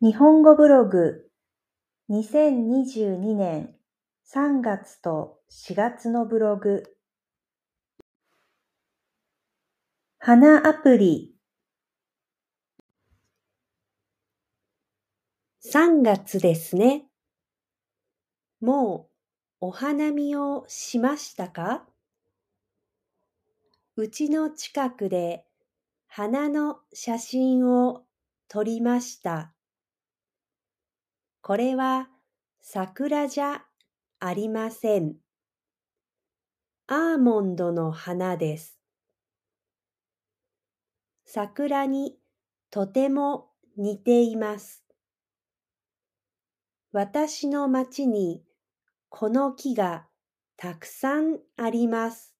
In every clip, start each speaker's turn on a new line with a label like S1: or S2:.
S1: 日本語ブログ2022年3月と4月のブログ花アプリ
S2: 3月ですね。もうお花見をしましたか？うちの近くで花の写真を撮りました。これは桜じゃありません。アーモンドの花です。桜にとても似ています。私の町にこの木がたくさんあります。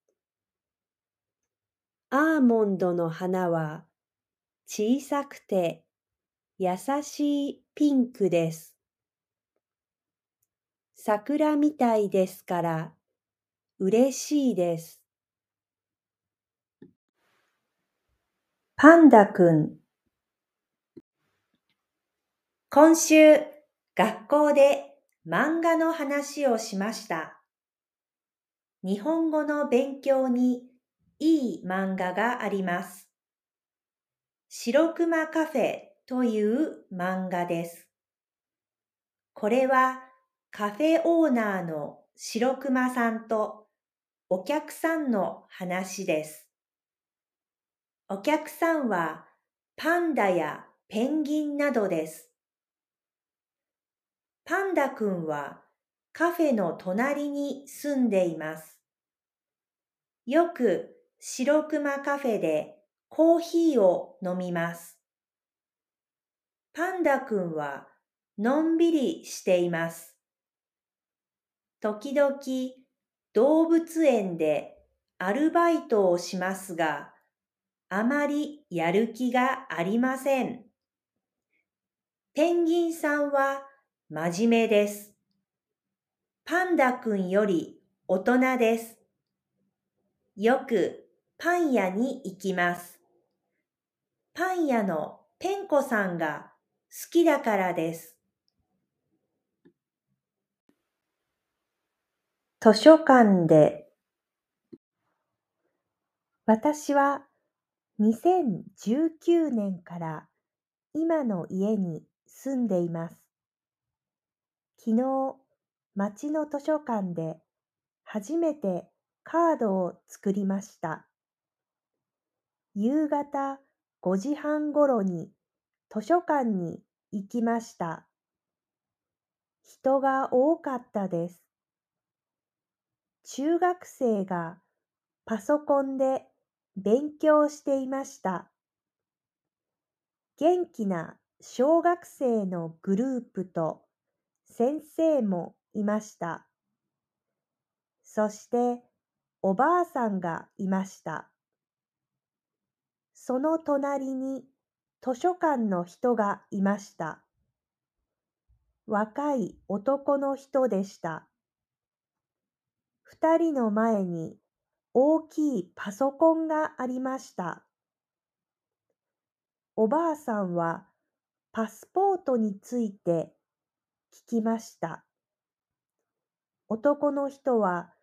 S2: アーモンドの花は小さくて優しいピンクです。桜みたいですから嬉しいです。
S1: パンダくん今週学校で漫画の話をしました。日本語の勉強にいい漫画があります。白熊カフェという漫画です。これはカフェオーナーの白熊さんとお客さんの話です。お客さんはパンダやペンギンなどです。パンダくんはカフェの隣に住んでいます。よく白熊カフェでコーヒーを飲みます。パンダくんはのんびりしています。時々動物園でアルバイトをしますが、あまりやる気がありません。ペンギンさんは真面目です。パンダくんより大人です。よくパン屋に行きます。パン屋のペンコさんが好きだからです。図書館で私は2019年から今の家に住んでいます。昨日、町の図書館で初めてカードを作りました。夕方5時半ごろに図書館に行きました。人が多かったです。中学生がパソコンで勉強していました。元気な小学生のグループと先生もいました。そしておばあさんがいました。その隣に図書館の人がいました。若い男の人でした。二人の前に大きいパソコンがありました。おばあさんはパスポートについて聞きました。男の人は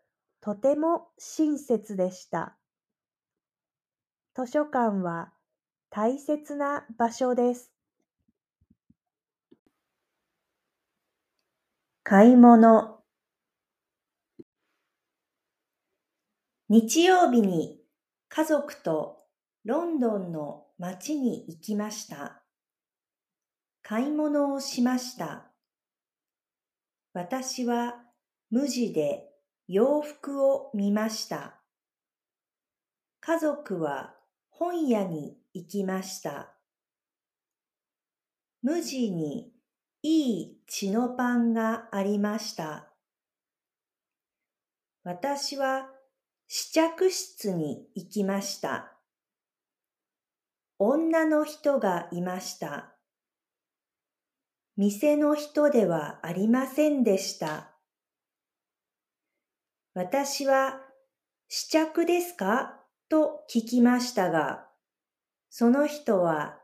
S1: とても親切でした。図書館は大切な場所です。買い物日曜日に家族とロンドンの街に行きました。買い物をしました。私は無地で洋服を見ました。家族は本屋に行きました。無地にいい血のパンがありました。私は試着室に行きました。女の人がいました。店の人ではありませんでした。私は試着ですか？と聞きましたが、その人は、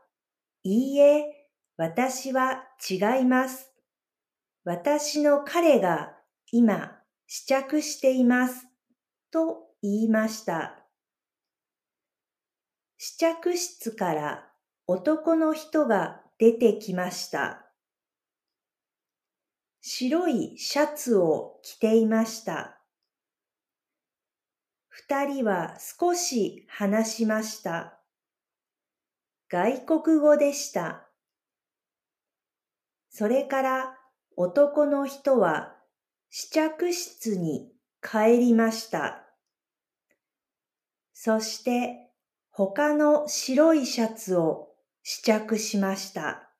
S1: いいえ、私は違います。私の彼が今試着しています。と言いました。試着室から男の人が出てきました。白いシャツを着ていました。二人は少し話しました。外国語でした。それから男の人は試着室に帰りました。そして他の白いシャツを試着しました。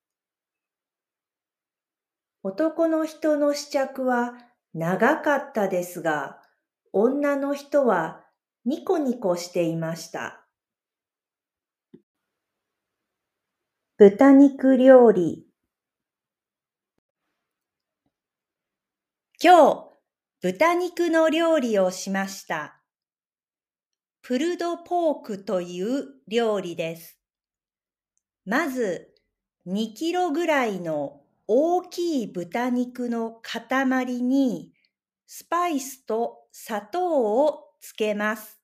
S1: 男の人の試着は長かったですが、女の人はニコニコしていました。豚肉料理今日、豚肉の料理をしました。プルドポークという料理です。まず、2キロぐらいの大きい豚肉の塊にスパイスと砂糖をつけます。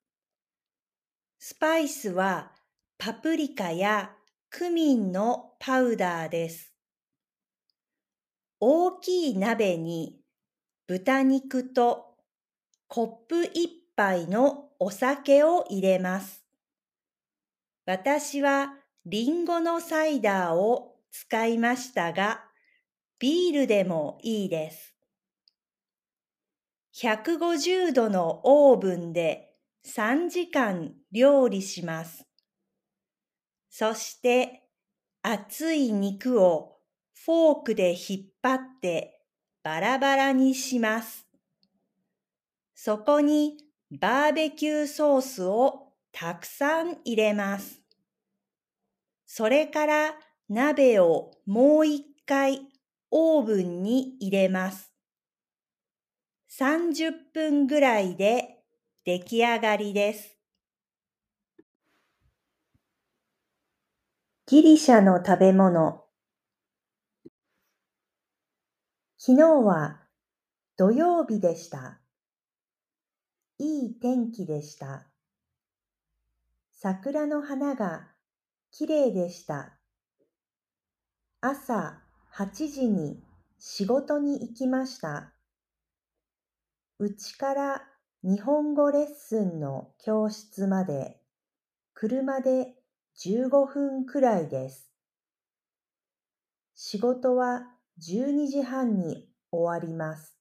S1: スパイスはパプリカやクミンのパウダーです。大きい鍋に豚肉とコップ一杯のお酒を入れます。私はリンゴのサイダーを使いましたが、ビールでもいいです。150度のオーブンで3時間料理します。そして熱い肉をフォークで引っ張ってバラバラにします。そこにバーベキューソースをたくさん入れます。それから鍋をもう一回オーブンに入れます。30分ぐらいで出来上がりです。ギリシャの食べ物昨日は土曜日でした。いい天気でした。桜の花がきれいでした。朝8時に仕事に行きました。うちから日本語レッスンの教室まで車で15分くらいです。仕事は12時半に終わります。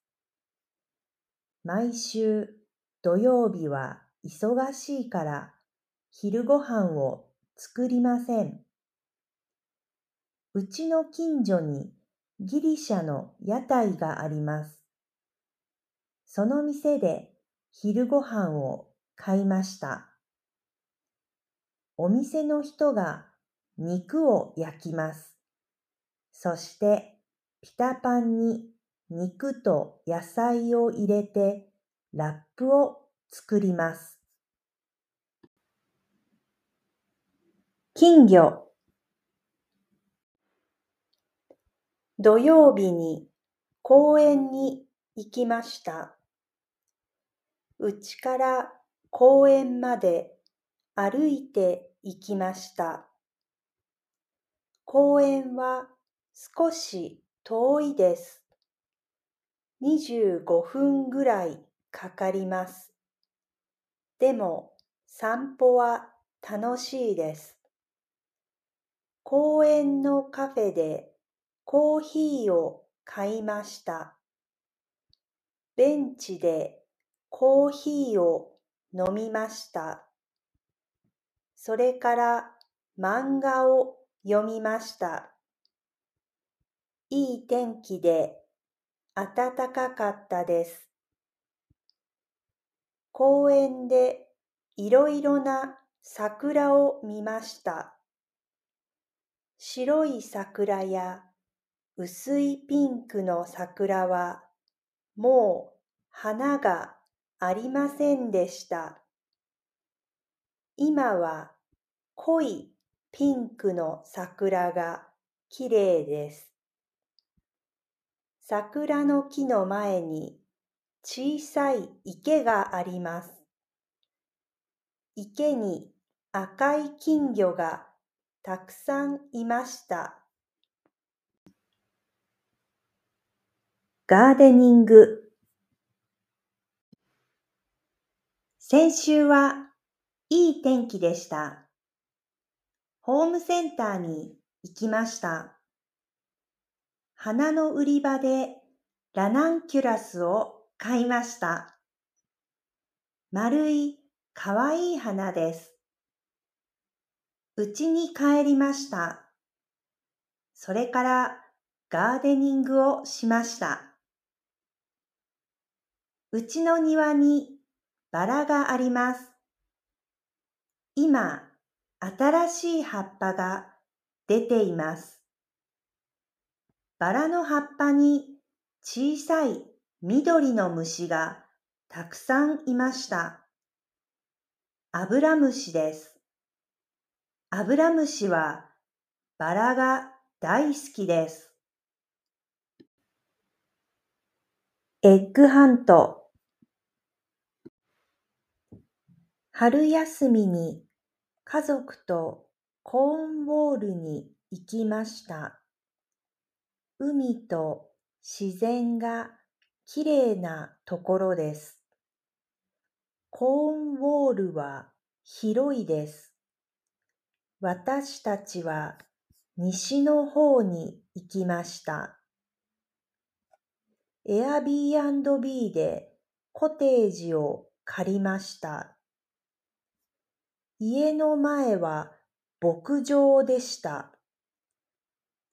S1: 毎週土曜日は忙しいから昼ご飯を作りません。うちの近所にギリシャの屋台があります。その店で昼ご飯を買いました。お店の人が肉を焼きます。そしてピタパンに肉と野菜を入れてラップを作ります。金魚土曜日に公園に行きました。うちから公園まで歩いて行きました。公園は少し遠いです。25分ぐらいかかります。でも散歩は楽しいです。公園のカフェでコーヒーを買いました。ベンチでコーヒーを飲みました。それから漫画を読みました。いい天気で暖かかったです。公園でいろいろな桜を見ました。白い桜や薄いピンクの桜はもう花がありませんでした。今は濃いピンクの桜がきれいです。桜の木の前に小さい池があります。池に赤い金魚がたくさんいました。ガーデニング先週はいい天気でした。ホームセンターに行きました。花の売り場でラナンキュラスを買いました。丸いかわいい花です。うちに帰りました。それからガーデニングをしました。うちの庭にバラがあります。今、新しい葉っぱが出ています。バラの葉っぱに小さい緑の虫がたくさんいました。アブラムシです。アブラムシはバラが大好きです。エッグハント春休みに家族とコーンウォールに行きました。海と自然がきれいなところです。コーンウォールは広いです。私たちは西の方に行きました。エアビービーでコテージを借りました。家の前は牧場でした。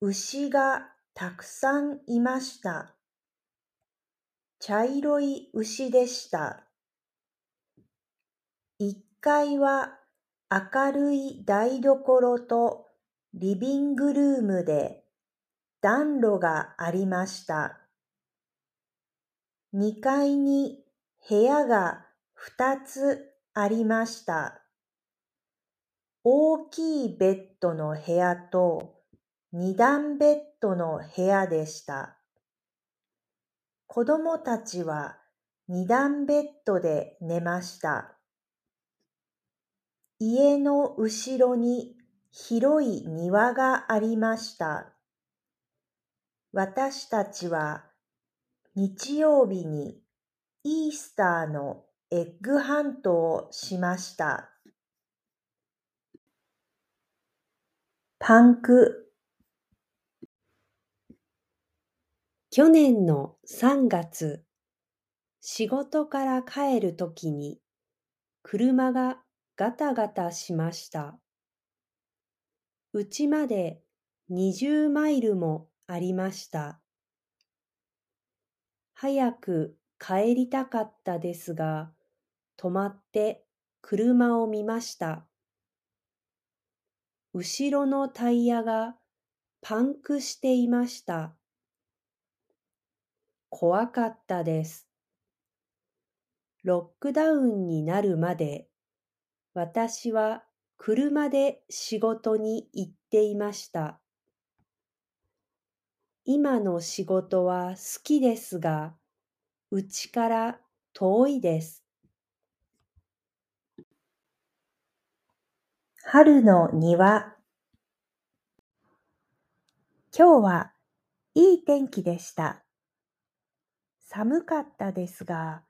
S1: 牛がたくさんいました。茶色い牛でした。一階は明るい台所とリビングルームで暖炉がありました。二階に部屋が二つありました。大きいベッドの部屋と二段ベッドの部屋でした。子供たちは二段ベッドで寝ました。家の後ろに広い庭がありました。私たちは日曜日にイースターのエッグハントをしました。パンク
S2: 去年の3月、仕事から帰るときに車がガタガタしました。うちまで20マイルもありました。早く帰りたかったですが、止まって車を見ました。後ろのタイヤがパンクしていました。怖かったです。ロックダウンになるまで私は車で仕事に行っていました。今の仕事は好きですが、うちから遠いです。
S1: 春の庭今日はいい天気でした。寒かったですが、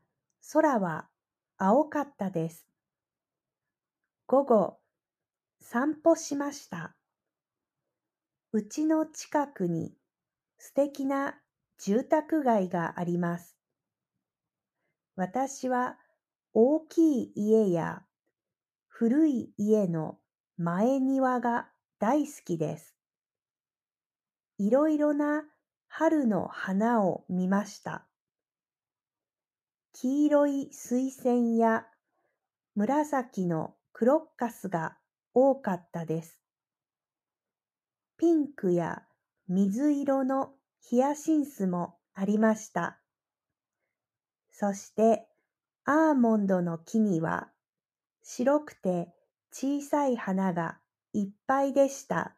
S1: 空は青かったです。午後、散歩しました。うちの近くに素敵な住宅街があります。私は大きい家や古い家の前庭が大好きです。いろいろな春の花を見ました。黄色い水仙や紫のクロッカスが多かったです。ピンクや水色のヒヤシンスもありました。そしてアーモンドの木には白くて小さい花がいっぱいでした。